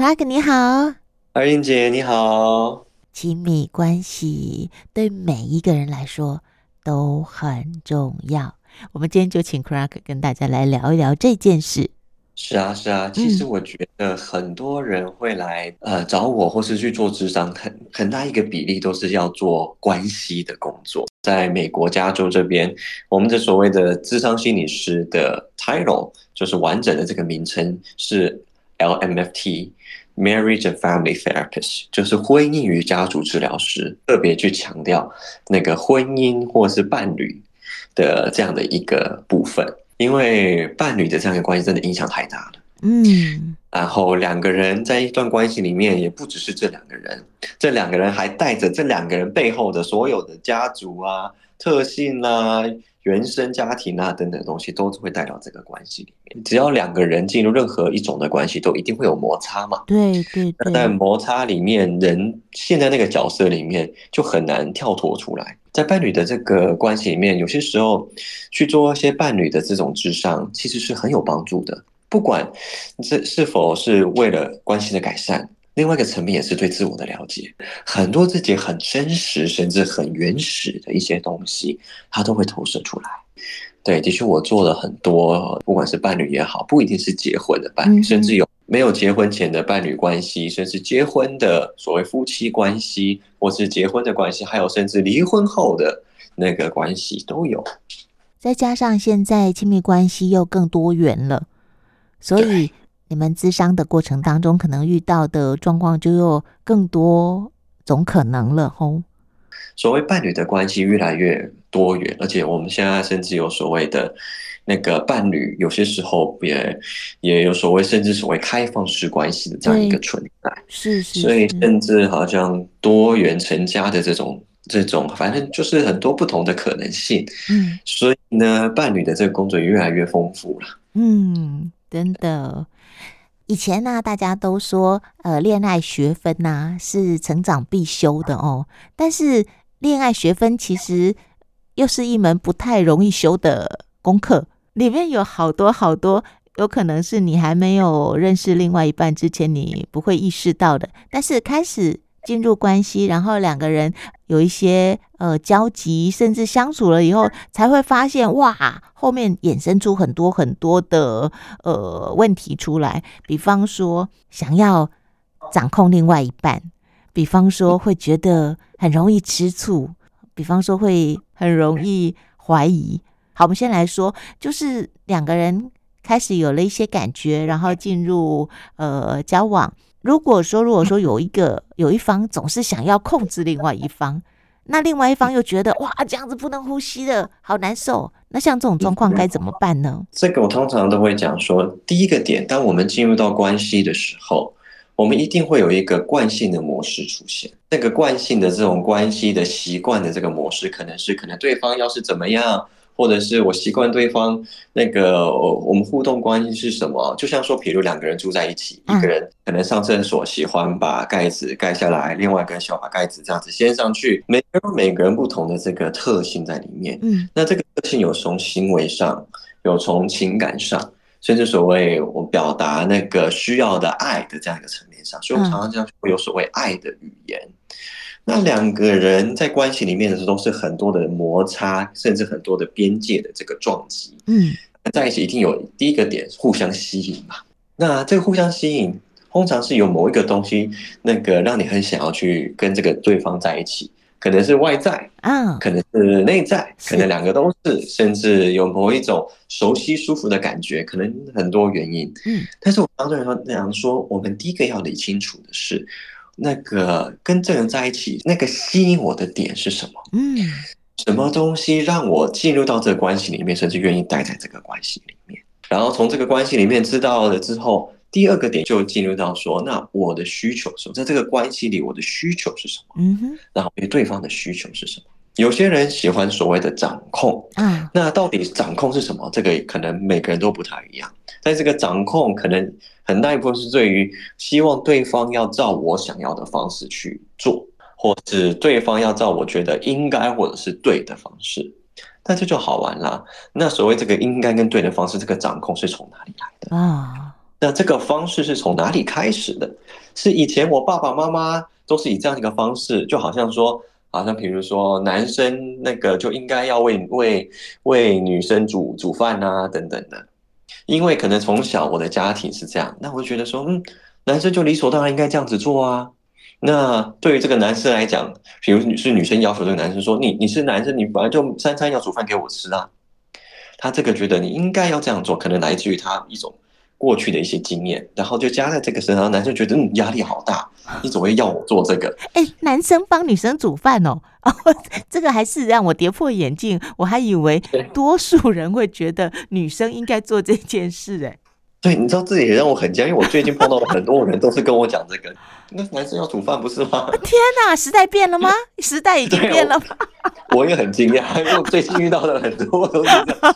Clark 你好，二英姐你好。亲密关系对每一个人来说都很重要。我们今天就请 Clark 跟大家来聊一聊这件事。是啊，是啊。其实我觉得很多人会来呃找我，或是去做咨商，很很大一个比例都是要做关系的工作。在美国加州这边，我们的所谓的咨商心理师的 title 就是完整的这个名称是 LMFT。Marriage and Family Therapist 就是婚姻与家族治疗师，特别去强调那个婚姻或是伴侣的这样的一个部分，因为伴侣的这样的关系真的影响太大了。嗯，然后两个人在一段关系里面，也不只是这两个人，这两个人还带着这两个人背后的所有的家族啊、特性啊。原生家庭啊等等东西都会带到这个关系里面。只要两个人进入任何一种的关系，都一定会有摩擦嘛。对对对。在摩擦里面，人陷在那个角色里面就很难跳脱出来。在伴侣的这个关系里面，有些时候去做一些伴侣的这种智商，其实是很有帮助的。不管这是否是为了关系的改善。另外一个层面也是对自我的了解，很多自己很真实甚至很原始的一些东西，它都会投射出来。对，的确我做了很多，不管是伴侣也好，不一定是结婚的伴侣，甚至有没有结婚前的伴侣关系，甚至结婚的所谓夫妻关系，或是结婚的关系，还有甚至离婚后的那个关系都有。再加上现在亲密关系又更多元了，所以。你们咨商的过程当中，可能遇到的状况就有更多种可能了吼。所谓伴侣的关系越来越多元，而且我们现在甚至有所谓的那个伴侣，有些时候也也有所谓甚至所谓开放式关系的这样一个存在。是是，是。所以甚至好像多元成家的这种这种，反正就是很多不同的可能性。嗯。所以呢，伴侣的这个工作也越来越丰富了。嗯，真的。以前呢、大家都说，呃，恋爱学分呐、是成长必修的哦。但是，恋爱学分其实又是一门不太容易修的功课，里面有好多好多，有可能是你还没有认识另外一半之前，你不会意识到的。但是开始进入关系，然后两个人有一些呃交集，甚至相处了以后，才会发现哇，后面衍生出很多很多的呃问题出来。比方说，想要掌控另外一半；比方说，会觉得很容易吃醋；比方说，会很容易怀疑。好，我们先来说，就是两个人开始有了一些感觉，然后进入呃交往。如果说，如果说有一个有一方总是想要控制另外一方，那另外一方又觉得哇，这样子不能呼吸的好难受。那像这种状况该怎么办呢？这个我通常都会讲说，第一个点，当我们进入到关系的时候，我们一定会有一个惯性的模式出现。那个惯性的这种关系的习惯的这个模式，可能是可能对方要是怎么样。或者是我习惯对方那个，我们互动关系是什么？就像说，比如两个人住在一起，一个人可能上厕所喜欢把盖子盖下来，另外一个人喜欢把盖子这样子掀上去，每个人每个人不同的这个特性在里面。嗯，那这个特性有从行为上，有从情感上，甚至所谓我表达那个需要的爱的这样一个层面上，所以我常常这样会有所谓爱的语言。那两个人在关系里面的时候，都是很多的摩擦，甚至很多的边界的这个撞击。嗯，在一起一定有第一个点，互相吸引嘛。那这个互相吸引，通常是有某一个东西，那个让你很想要去跟这个对方在一起，可能是外在啊，可能是内在，可能两个都是，甚至有某一种熟悉舒服的感觉，可能很多原因。嗯，但是我刚才说那样说，我们第一个要理清楚的是。那个跟这个人在一起，那个吸引我的点是什么？嗯，什么东西让我进入到这个关系里面，甚至愿意待在这个关系里面？然后从这个关系里面知道了之后，第二个点就进入到说，那我的需求是什么？在这个关系里，我的需求是什么？嗯哼，然后对对方的需求是什么？有些人喜欢所谓的掌控，嗯，那到底掌控是什么？这个可能每个人都不太一样。在这个掌控，可能很大一部分是对于希望对方要照我想要的方式去做，或是对方要照我觉得应该或者是对的方式。那这就好玩啦。那所谓这个应该跟对的方式，这个掌控是从哪里来的啊？那这个方式是从哪里开始的？是以前我爸爸妈妈都是以这样一个方式，就好像说，好像比如说男生那个就应该要为为为女生煮煮饭啊等等的，因为可能从小我的家庭是这样，那我就觉得说，嗯，男生就理所当然应该这样子做啊。那对于这个男生来讲，比如是女生要求这个男生说，你你是男生，你本来就三餐要煮饭给我吃啊。他这个觉得你应该要这样做，可能来自于他一种过去的一些经验，然后就加在这个身上。男生觉得嗯，压力好大，你怎么会要我做这个？哎，男生帮女生煮饭哦，哦，这个还是让我跌破眼镜。我还以为多数人会觉得女生应该做这件事。哎，对，你知道这也让我很惊讶，因为我最近碰到了很多人都是跟我讲这个。那男生要煮饭不是吗？天哪，时代变了吗？时代已经变了吗？我，我也很惊讶，因为我最近遇到的很多都是这样。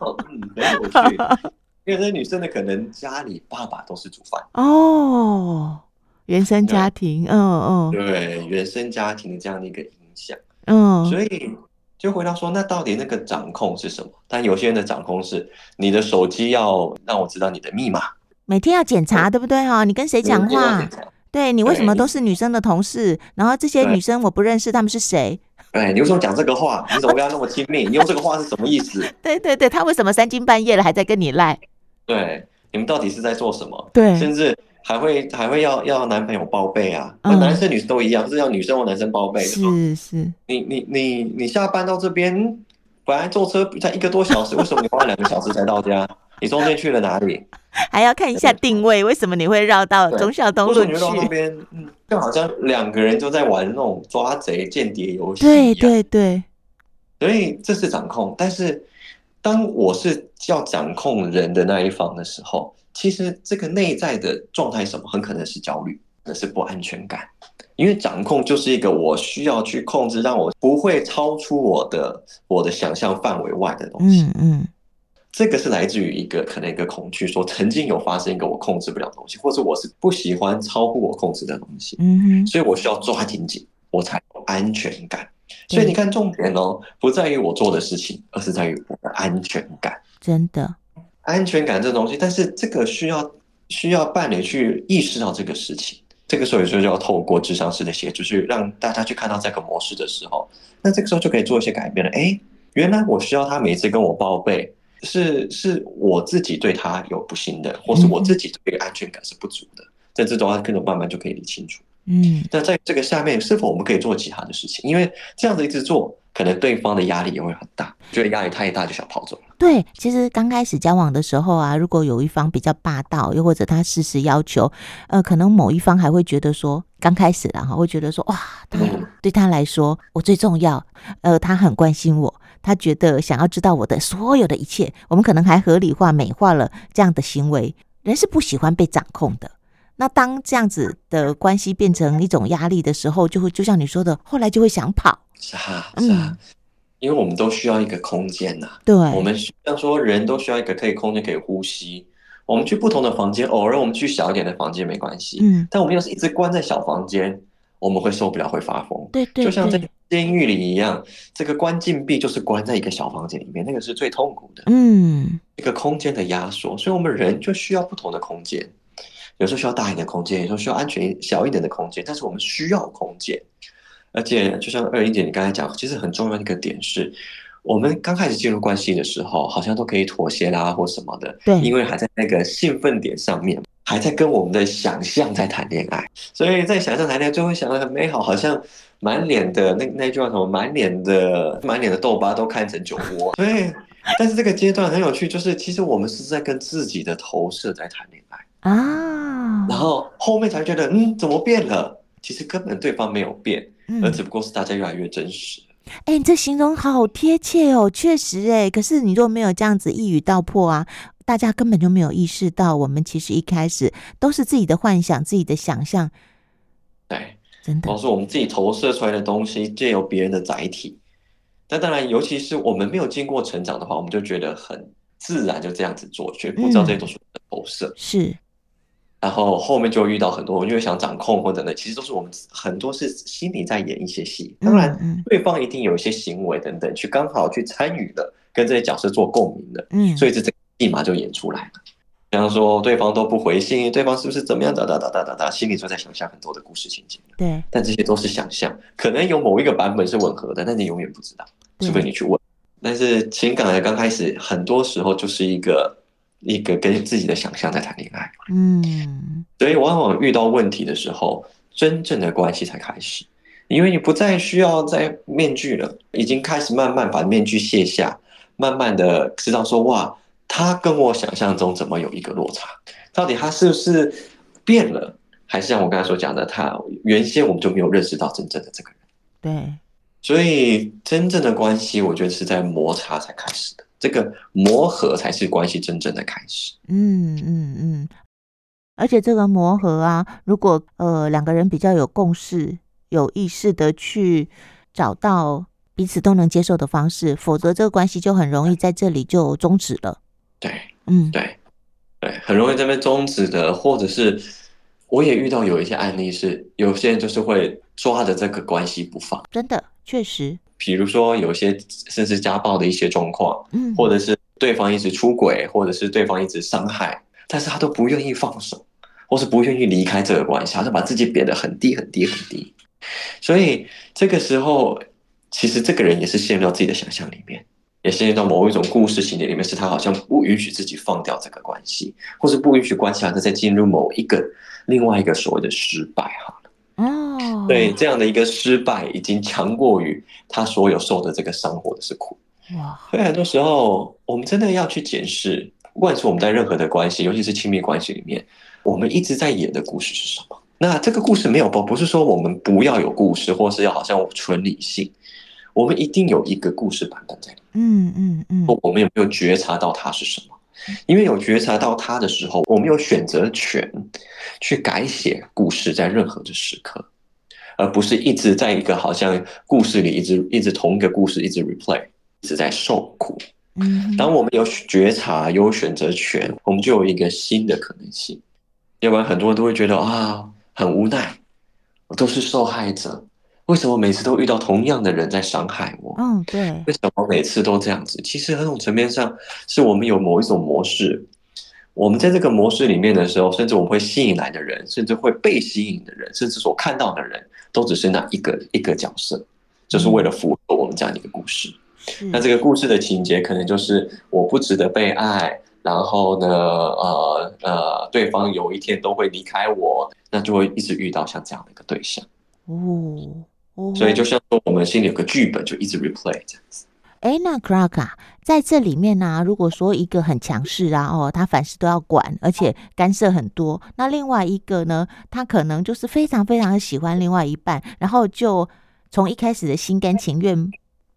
哦，嗯，很有趣。因为这女生呢可能家里爸爸都是煮饭哦，原生家庭，嗯嗯，对，原生家庭的这样的一个影响，嗯，所以就回到说，那到底那个掌控是什么？但有些人的掌控是你的手机要让我知道你的密码，每天要检查，对不对？哈，你跟谁讲话？对，你为什么都是女生的同事？然后这些女生我不认识，她们是谁？哎，你为什么讲这个话？你怎么跟她那么亲密？你用这个话是什么意思？对 对对，她为什么三更半夜了还在跟你赖？对，你们到底是在做什么？对，甚至还会还会要要男朋友报备啊？嗯、男生女生都一样，是要女生或男生报备？是是，你你你你下班到这边，本来坐车才一个多小时，为什么你花了两个小时才到家？你中间去了哪里？还要看一下定位，为什么你会绕到忠孝东路去？绕那边，嗯，就好像两个人就在玩那种抓贼、间谍游戏。对对对，所以这是掌控。但是当我是要掌控人的那一方的时候，其实这个内在的状态什么，很可能是焦虑，那是不安全感。因为掌控就是一个我需要去控制，让我不会超出我的我的想象范围外的东西。嗯嗯。这个是来自于一个可能一个恐惧，说曾经有发生一个我控制不了的东西，或者我是不喜欢超乎我控制的东西，嗯哼，所以我需要抓紧紧，我才有安全感。所以你看，重点哦，不在于我做的事情，而是在于我的安全感。真的，安全感这东西，但是这个需要需要伴侣去意识到这个事情。这个时候有时候就要透过智商师的协助，去让大家去看到这个模式的时候，那这个时候就可以做一些改变了。哎，原来我需要他每次跟我报备。是是我自己对他有不信任，或是我自己对安全感是不足的，在这种话，跟着慢慢就可以理清楚。嗯，那在这个下面，是否我们可以做其他的事情？因为这样子一直做，可能对方的压力也会很大，觉得压力太大就想跑走了。对，其实刚开始交往的时候啊，如果有一方比较霸道，又或者他事事要求，呃，可能某一方还会觉得说，刚开始然后会觉得说，哇，他对他来说我最重要，呃，他很关心我。他觉得想要知道我的所有的一切，我们可能还合理化、美化了这样的行为。人是不喜欢被掌控的。那当这样子的关系变成一种压力的时候，就会就像你说的，后来就会想跑。是啊，是啊，嗯、因为我们都需要一个空间呐、啊。对，我们像说人都需要一个可以空间可以呼吸。我们去不同的房间，偶尔我们去小一点的房间没关系。嗯，但我们要是一直关在小房间，我们会受不了，会发疯。对，对对，就像在。监狱里一样，这个关禁闭就是关在一个小房间里面，那个是最痛苦的。嗯，一个空间的压缩，所以我们人就需要不同的空间，有时候需要大一点的空间，有时候需要安全小一点的空间，但是我们需要空间。而且，就像二英姐你刚才讲，其实很重要的一个点是，我们刚开始进入关系的时候，好像都可以妥协啦或什么的，对，因为还在那个兴奋点上面，还在跟我们的想象在谈恋爱，所以在想象谈恋爱就会想得很美好，好像。满脸的那那句话什么？满脸的满脸的痘疤都看成酒窝。对，但是这个阶段很有趣，就是其实我们是在跟自己的投射在谈恋爱啊。然后后面才觉得，嗯，怎么变了？其实根本对方没有变，而只不过是大家越来越真实。哎、嗯欸，你这形容好贴切哦，确实哎。可是你若没有这样子一语道破啊，大家根本就没有意识到，我们其实一开始都是自己的幻想、自己的想象。对。真的，都是我们自己投射出来的东西，借由别人的载体。但当然，尤其是我们没有经过成长的话，我们就觉得很自然，就这样子做，却不知道这些都是的投射。嗯、是。然后后面就遇到很多，因为想掌控或者呢，其实都是我们很多是心里在演一些戏。当然，对方一定有一些行为等等，去刚好去参与的，跟这些角色做共鸣的。嗯。所以这这立马就演出来了。比方说对方都不回信，对方是不是怎么样？哒哒哒哒哒哒，心里就在想象很多的故事情节。对，但这些都是想象，可能有某一个版本是吻合的，但你永远不知道，除非你去问。但是情感的刚开始，很多时候就是一个一个跟自己的想象在谈恋爱。嗯，所以往往遇到问题的时候，真正的关系才开始，因为你不再需要在面具了，已经开始慢慢把面具卸下，慢慢的知道说哇。他跟我想象中怎么有一个落差？到底他是不是变了，还是像我刚才所讲的，他原先我们就没有认识到真正的这个人？对，所以真正的关系，我觉得是在摩擦才开始的，这个磨合才是关系真正的开始。嗯嗯嗯，而且这个磨合啊，如果呃两个人比较有共识、有意识的去找到彼此都能接受的方式，否则这个关系就很容易在这里就终止了。对，嗯，对，对，很容易这边终止的，或者是我也遇到有一些案例是，有些人就是会抓着这个关系不放，真的，确实，比如说有些甚至家暴的一些状况，嗯，或者是对方一直出轨，或者是对方一直伤害，但是他都不愿意放手，或是不愿意离开这个关系，他就把自己贬得很低很低很低，所以这个时候，其实这个人也是陷入到自己的想象里面。也陷入到某一种故事情节里面，是他好像不允许自己放掉这个关系，或是不允许关系，还是再进入某一个另外一个所谓的失败哈。哦，对，这样的一个失败已经强过于他所有受的这个伤或者是苦。哇，所以很多时候我们真的要去检视，不管是我们在任何的关系，尤其是亲密关系里面，我们一直在演的故事是什么？那这个故事没有不不是说我们不要有故事，或是要好像纯理性。我们一定有一个故事版本在里面。嗯嗯嗯。我们有没有觉察到它是什么？因为有觉察到它的时候，我们有选择权去改写故事，在任何的时刻，而不是一直在一个好像故事里一直一直同一个故事一直 replay，一直在受苦。嗯。当我们有觉察、有选择权，我们就有一个新的可能性。要不然很多人都会觉得啊，很无奈，我都是受害者。为什么每次都遇到同样的人在伤害我？嗯，对。为什么每次都这样子？其实很种层面上，是我们有某一种模式。我们在这个模式里面的时候，甚至我们会吸引来的人，甚至会被吸引的人，甚至所看到的人，都只是那一个一个角色，就是为了符合我们这样的一个故事。嗯。那这个故事的情节，可能就是我不值得被爱，然后呢，呃呃，对方有一天都会离开我，那就会一直遇到像这样的一个对象。哦。所以就像说，我们心里有个剧本，就一直 replay 这样子。哎，那 Clark 啊，在这里面呢、啊，如果说一个很强势啊，哦，他凡事都要管，而且干涉很多，那另外一个呢，他可能就是非常非常的喜欢另外一半，然后就从一开始的心甘情愿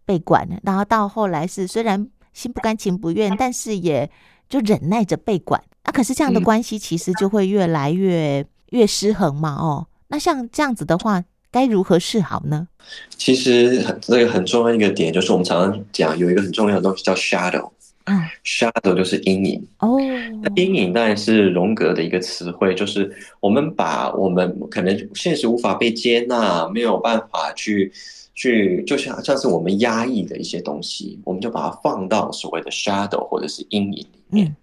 被管，然后到后来是虽然心不甘情不愿，但是也就忍耐着被管。那、啊、可是这样的关系其实就会越来越越失衡嘛，哦，那像这样子的话。该如何是好呢？其实很这个很重要一个点，就是我们常常讲有一个很重要的东西叫 shadow，嗯，shadow 就是阴影哦。那阴影当然是荣格的一个词汇，就是我们把我们可能现实无法被接纳，没有办法去去，就像像是我们压抑的一些东西，我们就把它放到所谓的 shadow 或者是阴影里面。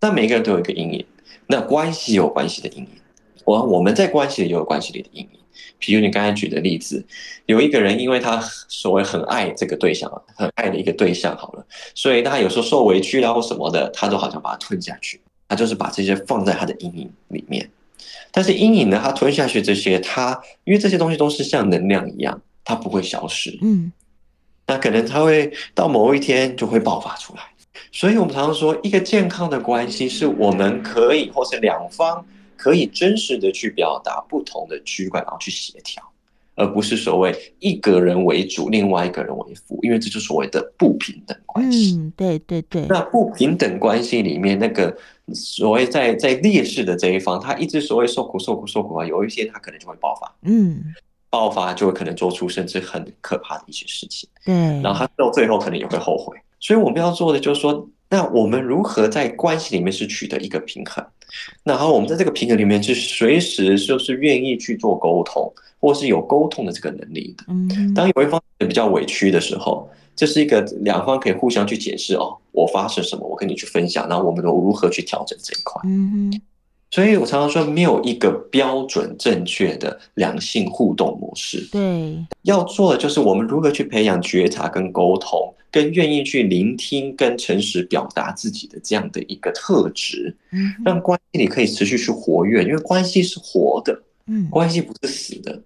那、嗯、每个人都有一个阴影，那关系有关系的阴影，我我们在关系里也有关系里的阴影。比如你刚才举的例子，有一个人因为他所谓很爱这个对象，很爱的一个对象，好了，所以他有时候受委屈啦或什么的，他都好像把它吞下去，他就是把这些放在他的阴影里面。但是阴影呢，他吞下去这些，他因为这些东西都是像能量一样，它不会消失。嗯，那可能他会到某一天就会爆发出来。所以我们常常说，一个健康的关系是我们可以或是两方。可以真实的去表达不同的区块，然后去协调，而不是所谓一个人为主，另外一个人为辅，因为这就是所谓的不平等关系。嗯，对对对。那不平等关系里面，那个所谓在在劣势的这一方，他一直所谓受苦受苦受苦啊，有一些他可能就会爆发。嗯，爆发就会可能做出甚至很可怕的一些事情。对，然后他到最后可能也会后悔。所以我们要做的就是说，那我们如何在关系里面是取得一个平衡？然后我们在这个平衡里面是随时就是愿意去做沟通，或是有沟通的这个能力的。嗯，当有一方比较委屈的时候，这是一个两方可以互相去解释哦，我发生什么，我跟你去分享，然后我们如何去调整这一块。嗯，所以我常常说，没有一个标准正确的良性互动模式。对，要做的就是我们如何去培养觉察跟沟通。跟愿意去聆听、跟诚实表达自己的这样的一个特质，嗯，让关系里可以持续去活跃，因为关系是活的，嗯，关系不是死的。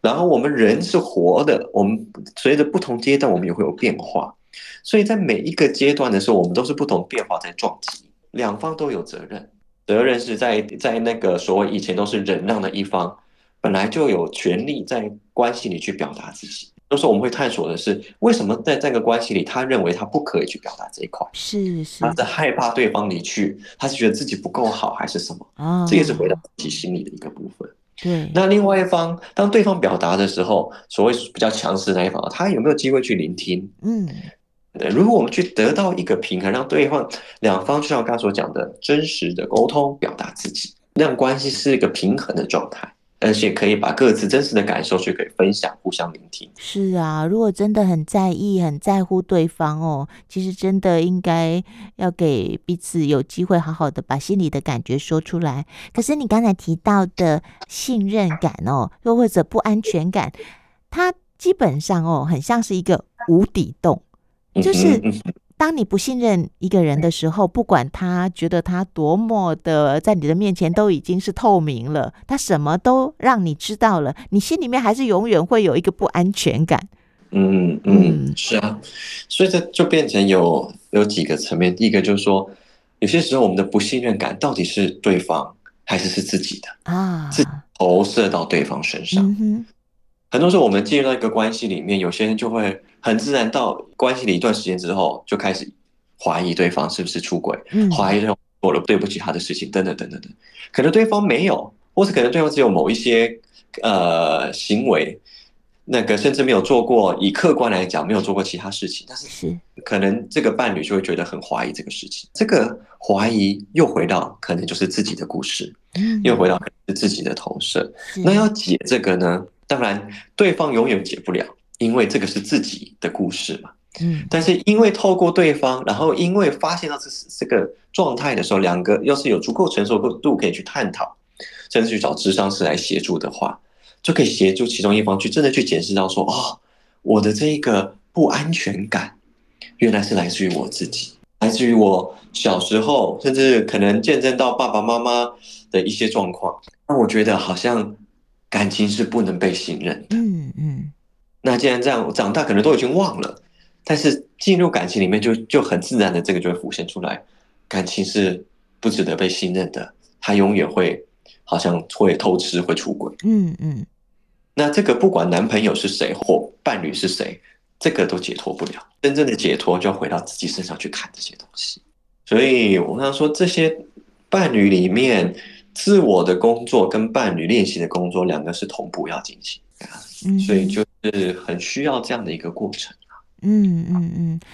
然后我们人是活的，我们随着不同阶段，我们也会有变化。所以在每一个阶段的时候，我们都是不同变化在撞击，两方都有责任。责任是在在那个所谓以前都是忍让的一方，本来就有权利在关系里去表达自己。都是我们会探索的是，为什么在这个关系里，他认为他不可以去表达这一块？是是，他是害怕对方离去，他是觉得自己不够好，还是什么？啊，这也是回到自己心里的一个部分。对。那另外一方，当对方表达的时候，所谓比较强势那一方，他有没有机会去聆听？嗯，如果我们去得到一个平衡，让对方两方就像我刚刚所讲的，真实的沟通，表达自己，让关系是一个平衡的状态。而且可以把各自真实的感受去给分享，互相聆听。是啊，如果真的很在意、很在乎对方哦，其实真的应该要给彼此有机会，好好的把心里的感觉说出来。可是你刚才提到的信任感哦，又或者不安全感，它基本上哦，很像是一个无底洞，就是。当你不信任一个人的时候，不管他觉得他多么的在你的面前都已经是透明了，他什么都让你知道了，你心里面还是永远会有一个不安全感。嗯嗯，是啊，所以这就变成有有几个层面。第一个就是说，有些时候我们的不信任感到底是对方还是是自己的啊？自投射到对方身上。嗯很多时候，我们进入到一个关系里面，有些人就会很自然到关系了一段时间之后，就开始怀疑对方是不是出轨，怀疑对方做了对不起他的事情，等等等等等。可能对方没有，或是可能对方只有某一些呃行为，那个甚至没有做过。以客观来讲，没有做过其他事情，但是可能这个伴侣就会觉得很怀疑这个事情。这个怀疑又回到可能就是自己的故事，又回到是自己的投射。那要解这个呢？当然，对方永远解不了，因为这个是自己的故事嘛。嗯，但是因为透过对方，然后因为发现到这是这个状态的时候，两个要是有足够成熟度可以去探讨，甚至去找智商师来协助的话，就可以协助其中一方去真的去检视到说，哦，我的这一个不安全感，原来是来自于我自己，来自于我小时候，甚至可能见证到爸爸妈妈的一些状况，那我觉得好像。感情是不能被信任的。嗯嗯，那既然这样，长大可能都已经忘了，但是进入感情里面就就很自然的这个就会浮现出来，感情是不值得被信任的，他永远会好像会偷吃会出轨。嗯嗯，那这个不管男朋友是谁或伴侣是谁，这个都解脱不了。真正的解脱就要回到自己身上去看这些东西。所以我刚刚说这些伴侣里面。自我的工作跟伴侣练习的工作，两个是同步要进行，所以就是很需要这样的一个过程。嗯嗯嗯，